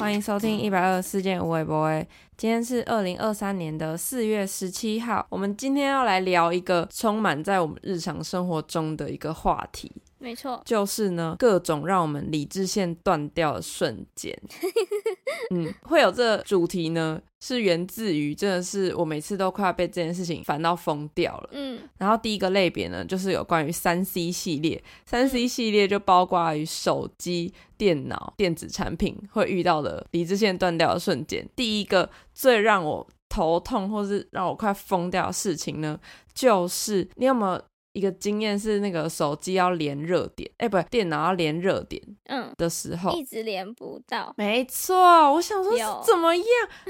欢迎收听一百二十四件无微博。今天是二零二三年的四月十七号，我们今天要来聊一个充满在我们日常生活中的一个话题。没错，就是呢，各种让我们理智线断掉的瞬间。嗯，会有这主题呢，是源自于真的是我每次都快要被这件事情烦到疯掉了。嗯，然后第一个类别呢，就是有关于三 C 系列，三 C 系列就包括于手机、电脑、电子产品会遇到的理智线断掉的瞬间。第一个最让我头痛，或是让我快疯掉的事情呢，就是你有没有？一个经验是那个手机要连热点，哎、欸，不，电脑要连热点，嗯，的时候、嗯、一直连不到。没错，我想说怎么样，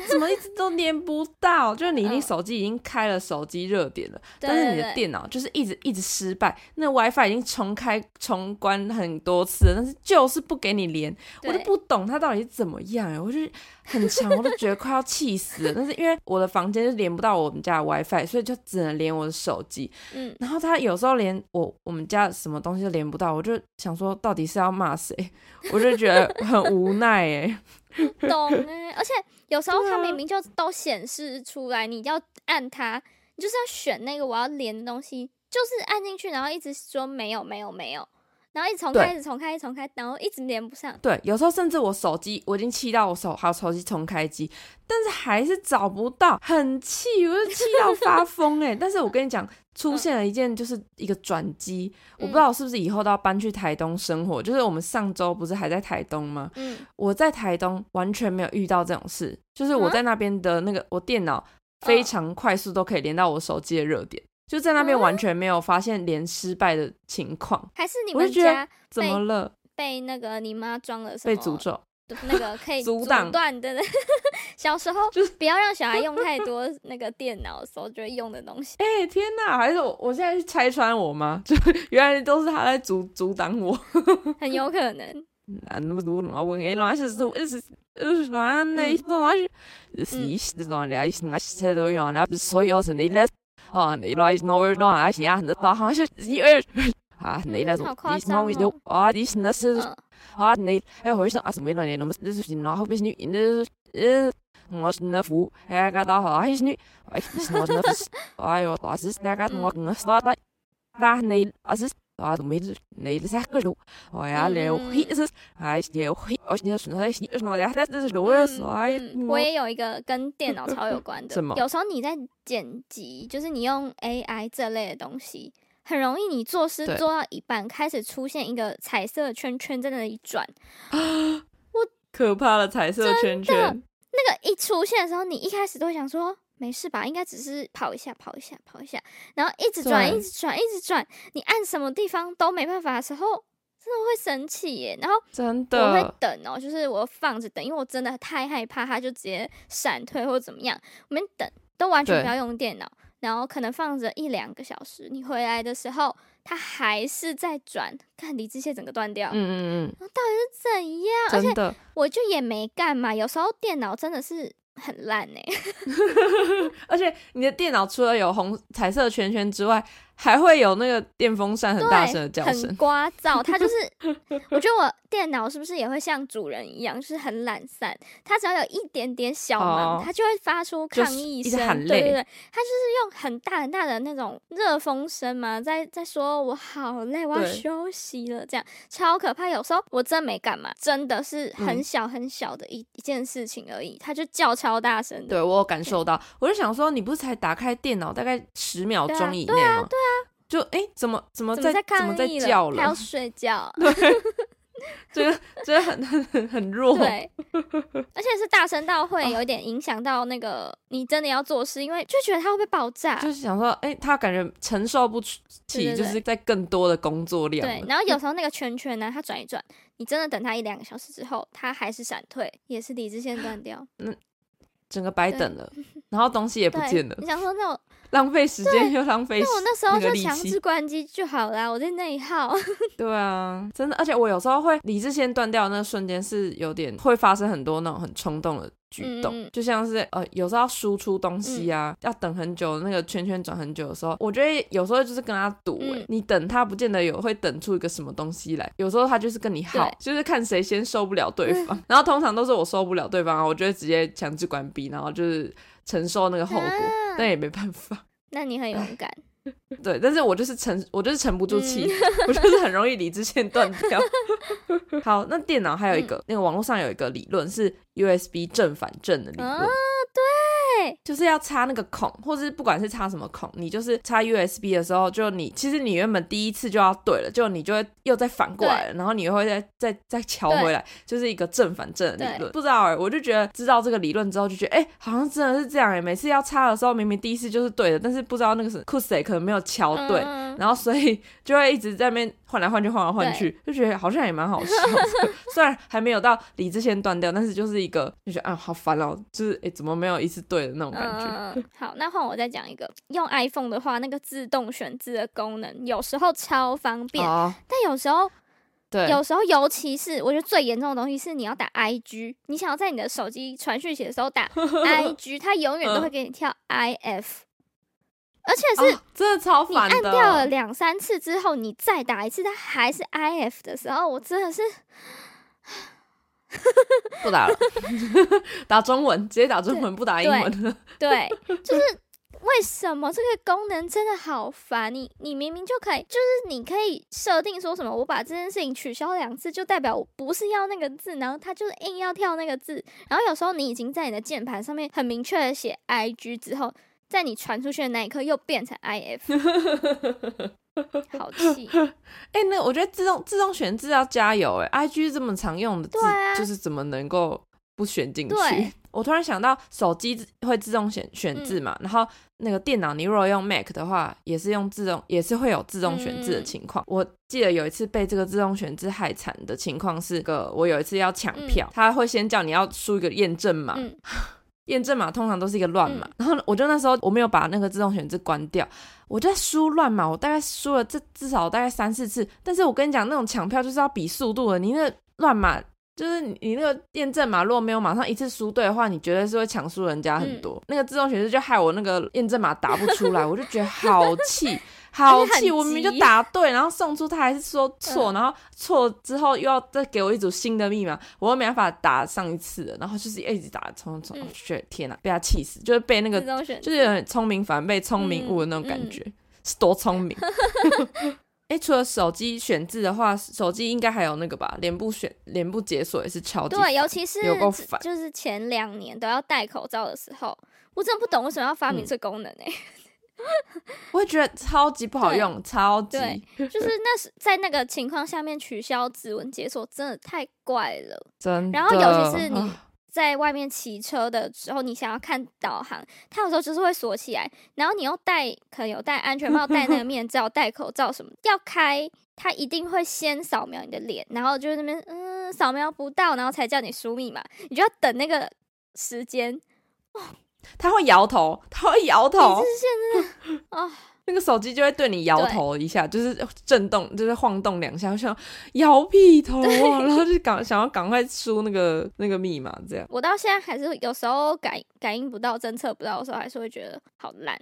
怎么一直都连不到？就是你已经手机已经开了手机热点了，嗯、但是你的电脑就是一直一直失败。那 WiFi 已经重开重关很多次了，但是就是不给你连，我就不懂它到底是怎么样哎，我就很强，我都觉得快要气死了。但是因为我的房间就连不到我们家的 WiFi，所以就只能连我的手机。嗯，然后它。有时候连我我们家什么东西都连不到，我就想说到底是要骂谁？我就觉得很无奈哎，懂哎，而且有时候它明明就都显示出来，你要按它，你就是要选那个我要连的东西，就是按进去，然后一直说没有没有没有。然后一直重开，一直重开，一直重开，然后一直连不上。对，有时候甚至我手机我已经气到我手好手机重开机，但是还是找不到，很气，我就气到 发疯哎！但是我跟你讲，出现了一件就是一个转机，嗯、我不知道是不是以后都要搬去台东生活。就是我们上周不是还在台东吗？嗯，我在台东完全没有遇到这种事，就是我在那边的那个我电脑非常快速都可以连到我手机的热点。就在那边完全没有发现连失败的情况，还是你们家怎么了？被那个你妈装了什么？被诅咒？那个可以 阻断的？小时候就是不要让小孩用太 多那个电脑的时候就会用的东西。哎、欸、天哪！还是我我现在去拆穿我妈？就 原来都是他在阻阻挡我，很有可能。啊，你来是哪位哪来是呀？那大汉是一二啊，你那种你是哪位的啊？你是那是啊？你哎，好像啊什么的，那么那是哪后不是女的？呃，我是那副哎个大汉是女，哎是我那副，哎呦，我是那个我跟我说的，我也有一个跟电脑超有关的，什么？有时候你在剪辑，就是你用 AI 这类的东西，很容易你做事做到一半，开始出现一个彩色圈圈在那里转，我可怕的彩色圈圈，那个一出现的时候，你一开始都会想说。没事吧？应该只是跑一下，跑一下，跑一下，然后一直转，一直转，一直转。你按什么地方都没办法的时候，真的会生气耶。然后真的我会等哦，就是我放着等，因为我真的太害怕，它就直接闪退或者怎么样。我们等都完全不要用电脑，然后可能放着一两个小时，你回来的时候，它还是在转，看理智线整个断掉。嗯嗯嗯，到底是怎样？真的，而且我就也没干嘛。有时候电脑真的是。很烂呢、欸，而且你的电脑除了有红彩色圈圈之外，还会有那个电风扇很大声的叫声，很聒噪。它就是，我觉得我电脑是不是也会像主人一样，就是很懒散。它只要有一点点小忙，哦、它就会发出抗议声。对对对，它就是用很大很大的那种热风声嘛，在在说我好累，我要休息了，这样超可怕。有时候我真没干嘛，真的是很小很小的一、嗯、一件事情而已，它就叫超大声。对我有感受到，我就想说，你不是才打开电脑大概十秒钟以内吗？对啊，对啊。就哎、欸，怎么怎么在怎么在叫了？还要睡觉？对，这个这个很很很弱。对，而且是大声到会有点影响到那个你真的要做事，因为就觉得他会被爆炸。就是想说，哎、欸，他感觉承受不起，就是在更多的工作量。对，然后有 时候那个圈圈呢，它转一转，你真的等他一两个小时之后，他还是闪退，也是理智线断掉。嗯，整个白等了，然后东西也不见了。你想说那种。浪费时间又浪费，那我那时候就强制关机就好啦，我在内耗。对啊，真的，而且我有时候会理智线断掉那瞬间是有点会发生很多那种很冲动的举动，就像是呃，有时候要输出东西啊，要等很久，那个圈圈转很久的时候，我觉得有时候就是跟他赌，哎，你等他不见得有会等出一个什么东西来，有时候他就是跟你耗，就是看谁先受不了对方，然后通常都是我受不了对方啊，我就会直接强制关闭，然后就是承受那个后果，但也没办法。那你很勇敢。对，但是我就是沉，我就是沉不住气，嗯、我就是很容易理智线断掉。好，那电脑还有一个，嗯、那个网络上有一个理论是 USB 正反正的理论。啊，对。就是要插那个孔，或是不管是插什么孔，你就是插 USB 的时候，就你其实你原本第一次就要对了，就你就会又再反过来了，然后你又会再再再敲回来，就是一个正反正的理论。不知道哎、欸，我就觉得知道这个理论之后，就觉得哎、欸，好像真的是这样哎、欸。每次要插的时候，明明第一次就是对的，但是不知道那个是 Kusei 可能没有敲对，嗯、然后所以 就会一直在那边换来换去，换来换去，就觉得好像也蛮好笑的。虽然还没有到理智线断掉，但是就是一个就觉得啊，好烦哦，就是哎、欸，怎么没有一次对的那种感觉。好，那换我再讲一个。用 iPhone 的话，那个自动选字的功能有时候超方便，哦、但有时候，对，有时候尤其是我觉得最严重的东西是你要打 IG，你想要在你的手机传讯息的时候打 IG，它永远都会给你跳 IF，而且是真的超烦。你按掉了两三次之后，你再打一次，它还是 IF 的时候，我真的是。不打了，打中文，直接打中文，不打英文了。对，就是为什么这个功能真的好烦？你你明明就可以，就是你可以设定说什么，我把这件事情取消两次，就代表我不是要那个字，然后他就是硬要跳那个字。然后有时候你已经在你的键盘上面很明确的写 IG 之后，在你传出去的那一刻又变成 IF。好气！哎、欸，那我觉得自动自动选字要加油哎、欸、，IG 这么常用的字，啊、就是怎么能够不选进去？我突然想到，手机会自动选选字嘛，嗯、然后那个电脑，你如果用 Mac 的话，也是用自动，也是会有自动选字的情况。嗯、我记得有一次被这个自动选字害惨的情况是个，我有一次要抢票，嗯、他会先叫你要输一个验证码。嗯验证码通常都是一个乱码，嗯、然后我就那时候我没有把那个自动选字关掉，我就在输乱码，我大概输了这至少大概三四次。但是我跟你讲，那种抢票就是要比速度的，你那乱码就是你你那个验证码如果没有马上一次输对的话，你绝对是会抢输人家很多。嗯、那个自动选字就害我那个验证码打不出来，我就觉得好气。好气！我明明就答对，然后送出他还是说错，嗯、然后错之后又要再给我一组新的密码，我又没办法打上一次的，然后就是一直打，冲冲，去、嗯、天哪，被他气死，就是被那个就是有点聪明反被聪明误的那种感觉，嗯嗯、是多聪明。哎、欸，除了手机选字的话，手机应该还有那个吧？脸部选脸部解锁也是超级对，尤其是就是前两年都要戴口罩的时候，我真的不懂为什么要发明这功能哎、欸。嗯 我会觉得超级不好用，超级对，就是那是在那个情况下面取消指纹解锁，真的太怪了。真的，然后尤其是你在外面骑车的时候，你想要看导航，它有时候就是会锁起来，然后你又戴可能有戴安全帽、戴那个面罩、戴口罩什么，要开它一定会先扫描你的脸，然后就是那边嗯扫描不到，然后才叫你输密码，你就要等那个时间哦。他会摇头，他会摇头。现在 啊，那个手机就会对你摇头一下，就是震动，就是晃动两下，像摇屁头啊，然后就赶想要赶快输那个那个密码，这样。我到现在还是有时候感感应不到、侦测不到的时候，还是会觉得好烂。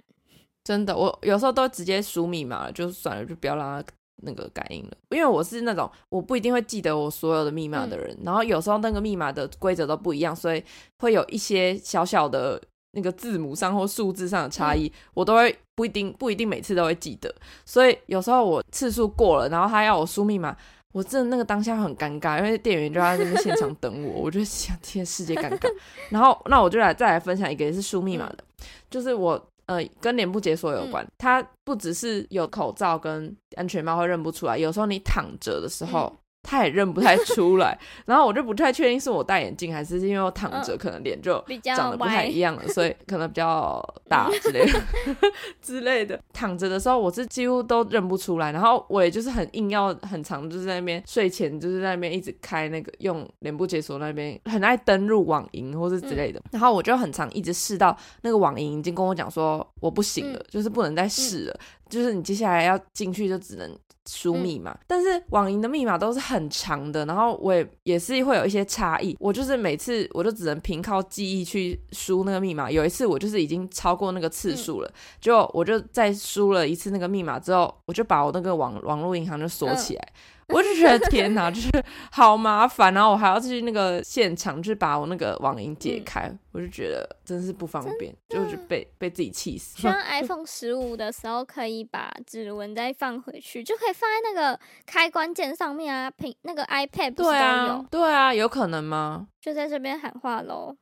真的，我有时候都直接输密码了，就算了，就不要让它那个感应了。因为我是那种我不一定会记得我所有的密码的人，嗯、然后有时候那个密码的规则都不一样，所以会有一些小小的。那个字母上或数字上的差异，嗯、我都会不一定不一定每次都会记得，所以有时候我次数过了，然后他要我输密码，我真的那个当下很尴尬，因为店员就在那边现场等我，我就想天世界尴尬。然后那我就来再来分享一个也是输密码的，嗯、就是我呃跟脸部解锁有关，嗯、它不只是有口罩跟安全帽会认不出来，有时候你躺着的时候。嗯他也认不太出来，然后我就不太确定是我戴眼镜还是因为我躺着，可能脸就长得不太一样了，所以可能比较大 之类的 之类的。躺着的时候我是几乎都认不出来，然后我也就是很硬要很长，就是在那边睡前就是在那边一直开那个用脸部解锁那边很爱登入网银或是之类的，然后我就很常一直试到那个网银已经跟我讲说我不行了，就是不能再试了。就是你接下来要进去就只能输密码，嗯、但是网银的密码都是很长的，然后我也也是会有一些差异。我就是每次我就只能凭靠记忆去输那个密码。有一次我就是已经超过那个次数了，就、嗯、我就再输了一次那个密码之后，我就把我那个网网络银行就锁起来。嗯我就觉得天哪，就是好麻烦，然后我还要去那个现场去把我那个网银解开，嗯、我就觉得真是不方便，就是被被自己气死。希望 iPhone 十五的时候可以把指纹再放回去，就可以放在那个开关键上面啊，屏那个 iPad？对啊，对啊，有可能吗？就在这边喊话喽。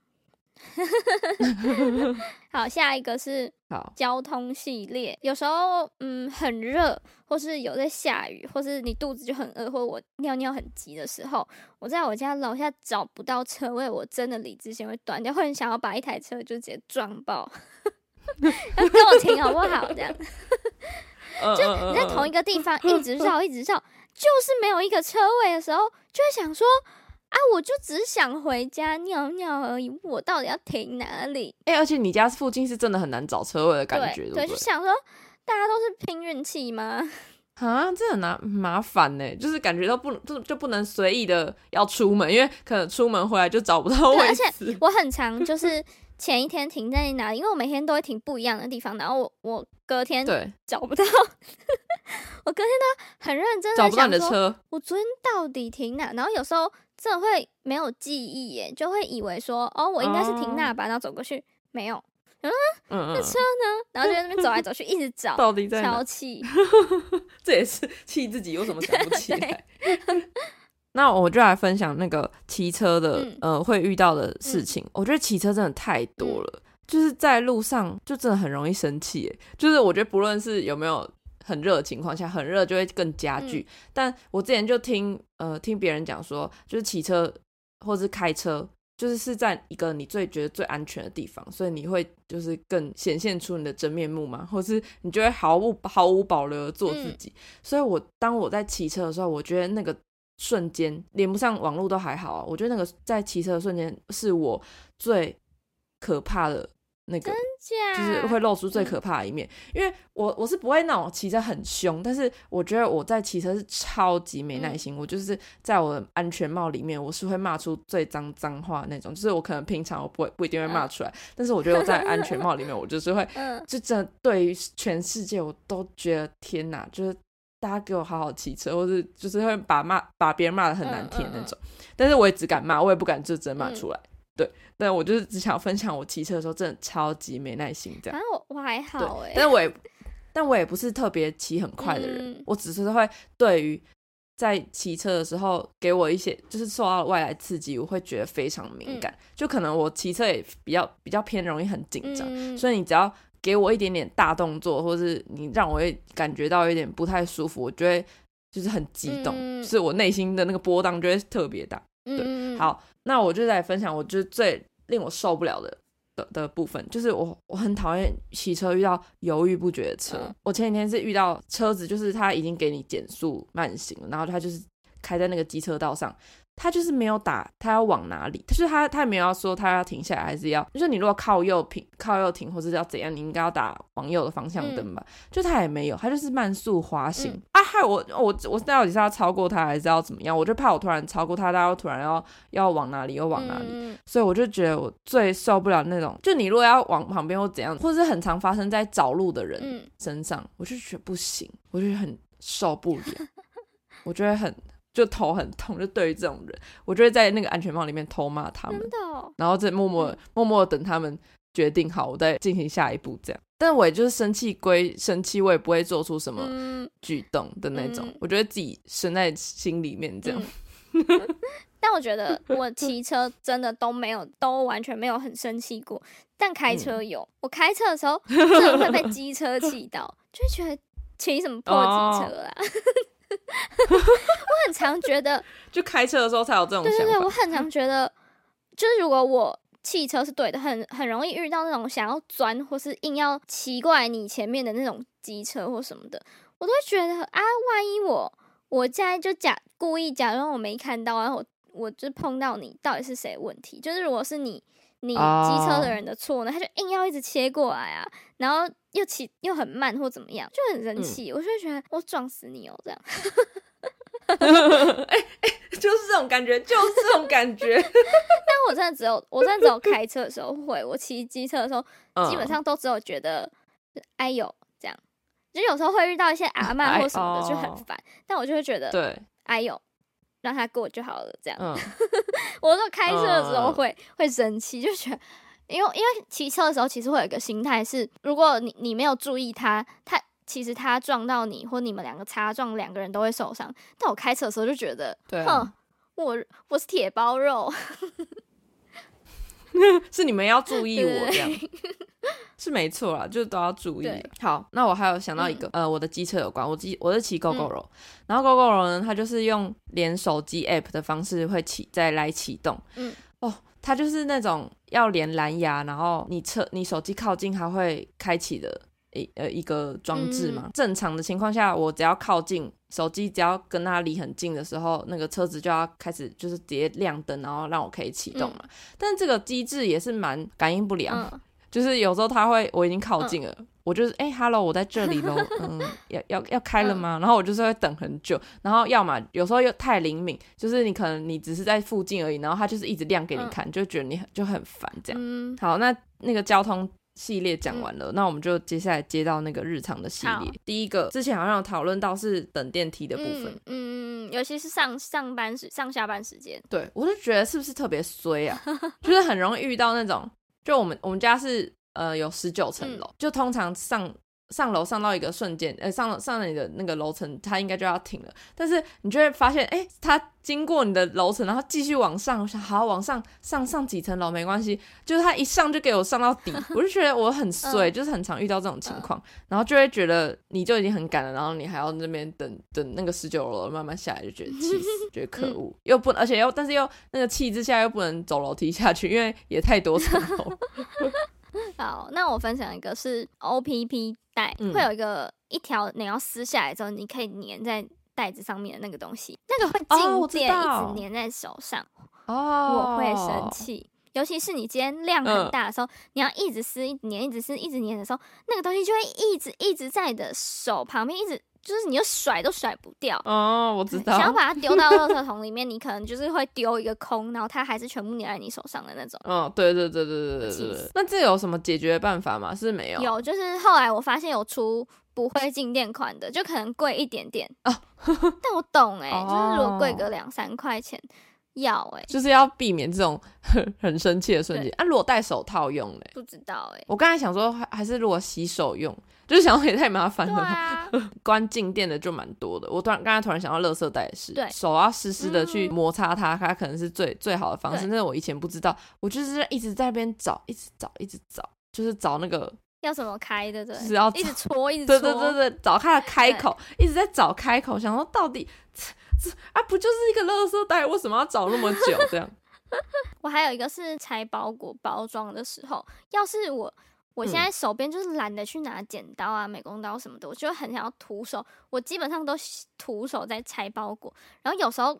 好，下一个是交通系列。有时候，嗯，很热，或是有在下雨，或是你肚子就很饿，或者我尿尿很急的时候，我在我家楼下找不到车位，我真的理智线会断掉，会很想要把一台车就直接撞爆。要跟我停好不好？这样，就你在同一个地方 一直绕，一直绕，就是没有一个车位的时候，就会想说。啊，我就只想回家尿尿而已，我到底要停哪里？哎、欸，而且你家附近是真的很难找车位的感觉，对，对，对，就想说大家都是拼运气吗？啊，这很难麻烦呢，就是感觉到不就就不能随意的要出门，因为可能出门回来就找不到位置。而且我很常就是前一天停在哪里，因为我每天都会停不一样的地方，然后我我隔天对找不到，我隔天都很认真的找不到你的车，我昨天到底停哪？然后有时候。这会没有记忆耶，就会以为说，哦，我应该是停那吧，然后走过去，没有，嗯，那车呢？然后就在那边走来走去，一直找，到底在哪？超气，这也是气自己，有什么想不起 来？那我就来分享那个骑车的，呃，会遇到的事情。我觉得骑车真的太多了，就是在路上就真的很容易生气耶。就是我觉得不论是有没有。很热的情况下，很热就会更加剧。嗯、但我之前就听呃听别人讲说，就是骑车或是开车，就是是在一个你最觉得最安全的地方，所以你会就是更显现出你的真面目嘛，或是你就会毫无毫无保留的做自己。嗯、所以我当我在骑车的时候，我觉得那个瞬间连不上网络都还好啊，我觉得那个在骑车的瞬间是我最可怕的。那个就是会露出最可怕的一面，嗯、因为我我是不会那种骑车很凶，但是我觉得我在骑车是超级没耐心。嗯、我就是在我的安全帽里面，我是会骂出最脏脏话那种，就是我可能平常我不会不一定会骂出来，嗯、但是我觉得我在安全帽里面，我就是会，嗯、就真的对于全世界我都觉得天哪，就是大家给我好好骑车，或是就是会把骂把别人骂的很难听那种，嗯嗯。嗯、但是我也只敢骂，我也不敢就真骂出来。嗯对，但我就是只想分享我骑车的时候真的超级没耐心这样。啊，我我还好哎，但是我也，但我也不是特别骑很快的人，嗯、我只是会对于在骑车的时候给我一些就是受到外来刺激，我会觉得非常敏感，嗯、就可能我骑车也比较比较偏容易很紧张，嗯、所以你只要给我一点点大动作，或是你让我会感觉到有点不太舒服，我就会就是很激动，是我内心的那个波荡就会特别大。对，嗯、好。那我就来分享，我就是最令我受不了的的的部分，就是我我很讨厌骑车遇到犹豫不决的车。嗯、我前几天是遇到车子，就是他已经给你减速慢行了，然后他就是开在那个机车道上。他就是没有打，他要往哪里？就是他，他也没有要说他要停下来，还是要，就是你如果靠右停，靠右停，或者是要怎样，你应该要打往右的方向灯吧？嗯、就他也没有，他就是慢速滑行、嗯、啊！害我，我，我到底是要超过他，还是要怎么样？我就怕我突然超过他，他又突然要要往哪里，又往哪里？嗯、所以我就觉得我最受不了那种，就你如果要往旁边或怎样，或者是很常发生在找路的人身上，嗯、我就觉得不行，我就很受不了，我觉得很。就头很痛，就对于这种人，我就会在那个安全帽里面偷骂他们，哦、然后再默默、嗯、默默等他们决定好，我再进行下一步这样。但我也就是生气归生气，我也不会做出什么举动的那种，嗯、我觉得自己生在心里面这样。嗯、但我觉得我骑车真的都没有，都完全没有很生气过，但开车有。嗯、我开车的时候真的会被机车气到，就会觉得骑什么破机车啊。哦 我很常觉得，就开车的时候才有这种想法。对对对，我很常觉得，就是如果我汽车是对的，很很容易遇到那种想要钻或是硬要骑过来你前面的那种机车或什么的，我都会觉得啊，万一我我现在就假故意假装我没看到，然后我我就碰到你，到底是谁的问题？就是如果是你你机车的人的错呢，他就硬要一直切过来啊，然后。又骑又很慢或怎么样，就很生气。嗯、我就会觉得我撞死你哦，这样。哎 哎、欸欸，就是这种感觉，就是这种感觉。但我真的只有，我真的只有开车的时候会，我骑机车的时候，基本上都只有觉得哎呦这样。就有时候会遇到一些阿嬷或什么的，就很烦。但我就会觉得对，哎呦。让他过就好了，这样。嗯、我说开车的时候会、嗯、会生气，就觉得，因为因为骑车的时候其实会有一个心态是，如果你你没有注意他，他其实他撞到你或你们两个擦撞，两个人都会受伤。但我开车的时候就觉得，对、啊，哼，我我是铁包肉。是你们要注意我这样，是没错啦，就都要注意。好，那我还有想到一个，嗯、呃，我的机车有关，我机我是骑 Gogoro，嗯、然后 Gogoro 呢，它就是用连手机 App 的方式会启再来启动。嗯，哦，它就是那种要连蓝牙，然后你车你手机靠近它会开启的。一呃一个装置嘛，嗯、正常的情况下，我只要靠近手机，只要跟它离很近的时候，那个车子就要开始就是直接亮灯，然后让我可以启动嘛。嗯、但这个机制也是蛮感应不良，嗯、就是有时候它会我已经靠近了，嗯、我就是哎、欸、，hello，我在这里喽，嗯，要要要开了吗？嗯、然后我就是会等很久，然后要么有时候又太灵敏，就是你可能你只是在附近而已，然后它就是一直亮给你看，嗯、就觉得你很就很烦这样。嗯、好，那那个交通。系列讲完了，嗯、那我们就接下来接到那个日常的系列。第一个之前好像有讨论到是等电梯的部分，嗯，嗯，尤其是上上班时、上下班时间。对，我就觉得是不是特别衰啊？就是很容易遇到那种，就我们我们家是呃有十九层楼，嗯、就通常上。上楼上到一个瞬间，呃，上了上了你的那个楼层，它应该就要停了。但是你就会发现，哎、欸，它经过你的楼层，然后继续往上，我想好往上上上几层楼没关系，就是它一上就给我上到底，我就觉得我很衰，嗯、就是很常遇到这种情况，嗯、然后就会觉得你就已经很赶了，然后你还要那边等等那个十九楼慢慢下来，就觉得气死，觉得可恶，嗯、又不，而且又但是又那个气之下又不能走楼梯下去，因为也太多层楼。好，那我分享一个是 OPP 带，嗯、会有一个一条你要撕下来之后，你可以粘在袋子上面的那个东西，那个会静电一直粘在手上，哦，我会生气，尤其是你今天量很大的时候，嗯、你要一直撕、一直粘、一直撕、一直粘的时候，那个东西就会一直一直在你的手旁边一直。就是你又甩都甩不掉哦我知道想要把它丢到乐圾桶里面你可能就是会丢一个空然后它还是全部粘在你手上的那种。哦对对对对对对对那这有什么解决办法吗？是没有。有就是后来我发现有出不会进店款的就可能贵一点点哦 但我懂诶就是如果贵个两三块钱要诶就是要避免这种很很生气的瞬间啊裸戴手套用嘞？不知道诶我刚才想说还还是裸洗手用就是想也太麻烦了，啊、关静电的就蛮多的。我突然刚才突然想到，垃圾袋也是，对手要湿湿的去摩擦它，嗯、它可能是最最好的方式。但是我以前不知道，我就是一直在那边找，一直找，一直找，就是找那个要怎么开的，对，就是要一直搓，一直 搓，对对对对，找它的开口，一直在找开口，想说到底这这啊，不就是一个垃圾袋，为什么要找那么久？这样。我还有一个是拆包裹包装的时候，要是我。我现在手边就是懒得去拿剪刀啊、美工刀什么的，我就很想要徒手。我基本上都徒手在拆包裹，然后有时候，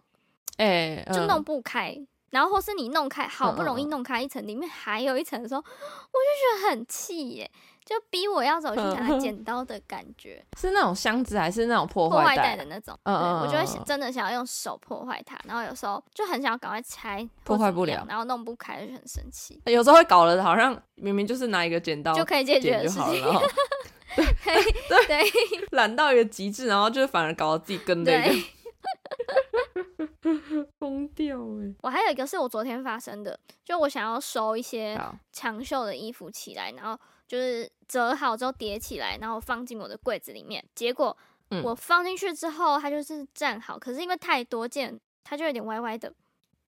哎，就弄不开。然后或是你弄开，好不容易弄开一层，里面还有一层的时候，我就觉得很气耶。就逼我要走去拿剪刀的感觉，是那种箱子还是那种破坏袋的那种？嗯嗯，我就会真的想要用手破坏它，然后有时候就很想要赶快拆，破坏不了，然后弄不开就很生气。有时候会搞得好像明明就是拿一个剪刀就可以解决的事情，对对对，懒到一个极致，然后就反而搞得自己跟那个 疯掉哎！我还有一个是我昨天发生的，就我想要收一些长袖的衣服起来，然后。就是折好之后叠起来，然后放进我的柜子里面。结果我放进去之后，它就是站好，可是因为太多件，它就有点歪歪的，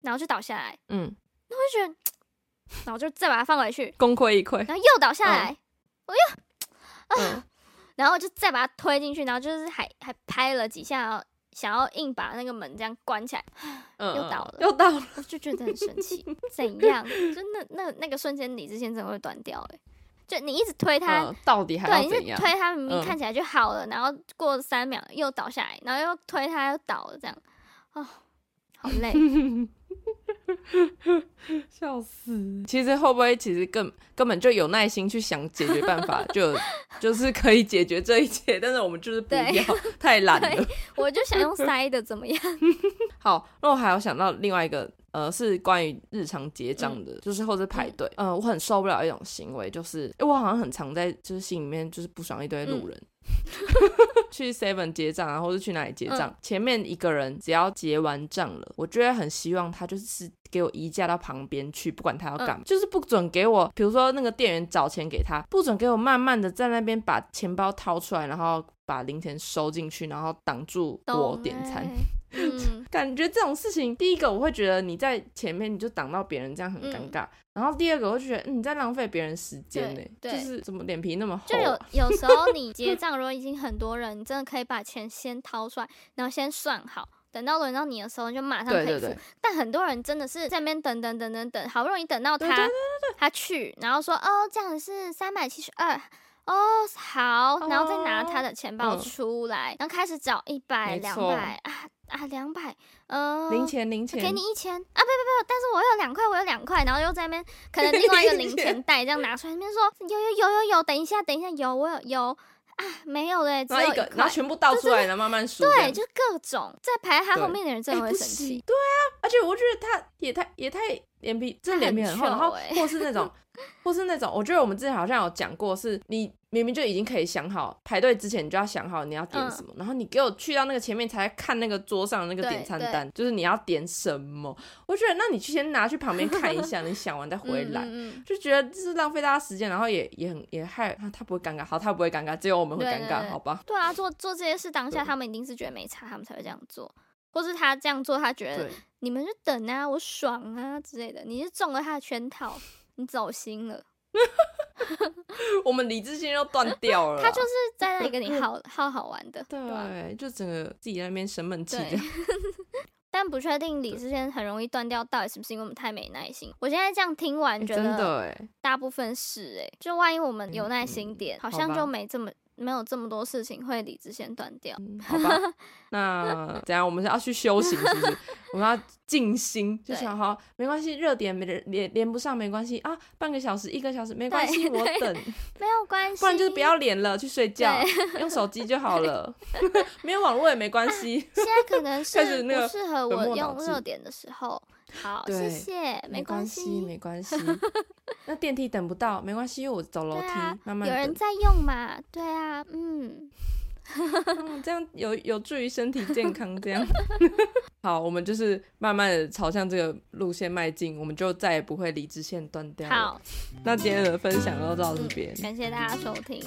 然后就倒下来。嗯，那我就觉得，然后就再把它放回去，功亏一篑。然后又倒下来，我又啊，然后就再把它推进去，然后就是还还拍了几下，想要硬把那个门这样关起来，又倒了，又倒了，我就觉得很神奇。怎样？就那那那个瞬间，理智线真的会断掉哎。就你一直推它，嗯，到底还要怎样？对，你推它明明看起来就好了，嗯、然后过三秒又倒下来，然后又推它又倒了，这样，哦，好累。笑死！其实会不会其实根根本就有耐心去想解决办法，就就是可以解决这一切，但是我们就是不要，太懒了。我就想用塞的怎么样？好，那我还有想到另外一个。呃，是关于日常结账的，嗯、就是或者排队。嗯、呃，我很受不了一种行为，就是，因为我好像很常在就是心里面就是不爽一堆路人，嗯、去 Seven 结账啊，或者去哪里结账，嗯、前面一个人只要结完账了，我就会很希望他就是给我移驾到旁边去，不管他要干嘛，嗯、就是不准给我，比如说那个店员找钱给他，不准给我慢慢的在那边把钱包掏出来，然后把零钱收进去，然后挡住我点餐。嗯，感觉这种事情，第一个我会觉得你在前面你就挡到别人，这样很尴尬。嗯、然后第二个我就觉得你在浪费别人时间呢，就是怎么脸皮那么厚、啊。就有有时候你结账，如果已经很多人，你真的可以把钱先掏出来，然后先算好，等到轮到你的时候你就马上可以付。对对对，但很多人真的是在那边等等等等等，好不容易等到他，他去，然后说哦，这样是三百七十二。哦，好，然后再拿他的钱包出来，嗯、然后开始找一百、两百啊啊，两百，嗯，零钱零钱，给你一千啊，不不不，但是我有两块，我有两块，然后又在那边，可能另外一个零钱袋这样拿出来，那边说有有有有有，等一下等一下，有我有有啊，没有嘞，只有一个，然后全部倒出来，然后慢慢数，对，就是各种在排他后面的人真的会生气，对啊，而且我觉得他也太也太脸皮，真的脸皮很厚，然后或是那种。或是那种，我觉得我们之前好像有讲过，是你明明就已经可以想好排队之前，你就要想好你要点什么，嗯、然后你给我去到那个前面才看那个桌上的那个点餐单，就是你要点什么。我觉得那你去先拿去旁边看一下，你想完再回来，嗯嗯就觉得这是浪费大家时间，然后也也很也害他，他不会尴尬，好，他不会尴尬，只有我们会尴尬，好吧？对啊，做做这些事当下，他们一定是觉得没差，他们才会这样做，或是他这样做，他觉得你们就等啊，我爽啊之类的，你是中了他的圈套。你走心了，我们理智线又断掉了。他就是在那里跟你好好好玩的，对，对就整个自己在那边生闷气。但不确定理智线很容易断掉，到底是不是因为我们太没耐心？我现在这样听完，觉得大部分是哎，就万一我们有耐心点，好像就没这么。没有这么多事情会理智线断掉，嗯，好吧？那等下？我们是要去修行，是不是？我们要静心，就想好，没关系，热点没连连不上没关系啊，半个小时、一个小时没关系，我等，没有关系，不然就是不要连了，去睡觉，用手机就好了，没有网络也没关系。现在可能是不适合我用热点的时候。好，对谢谢，没关系，没关系。那电梯等不到，没关系，因为我走楼梯，啊、慢慢。有人在用嘛？对啊，嗯，嗯这样有有助于身体健康。这样，好，我们就是慢慢的朝向这个路线迈进，我们就再也不会理智线断掉。好，那今天的分享就到这边，感谢大家收听。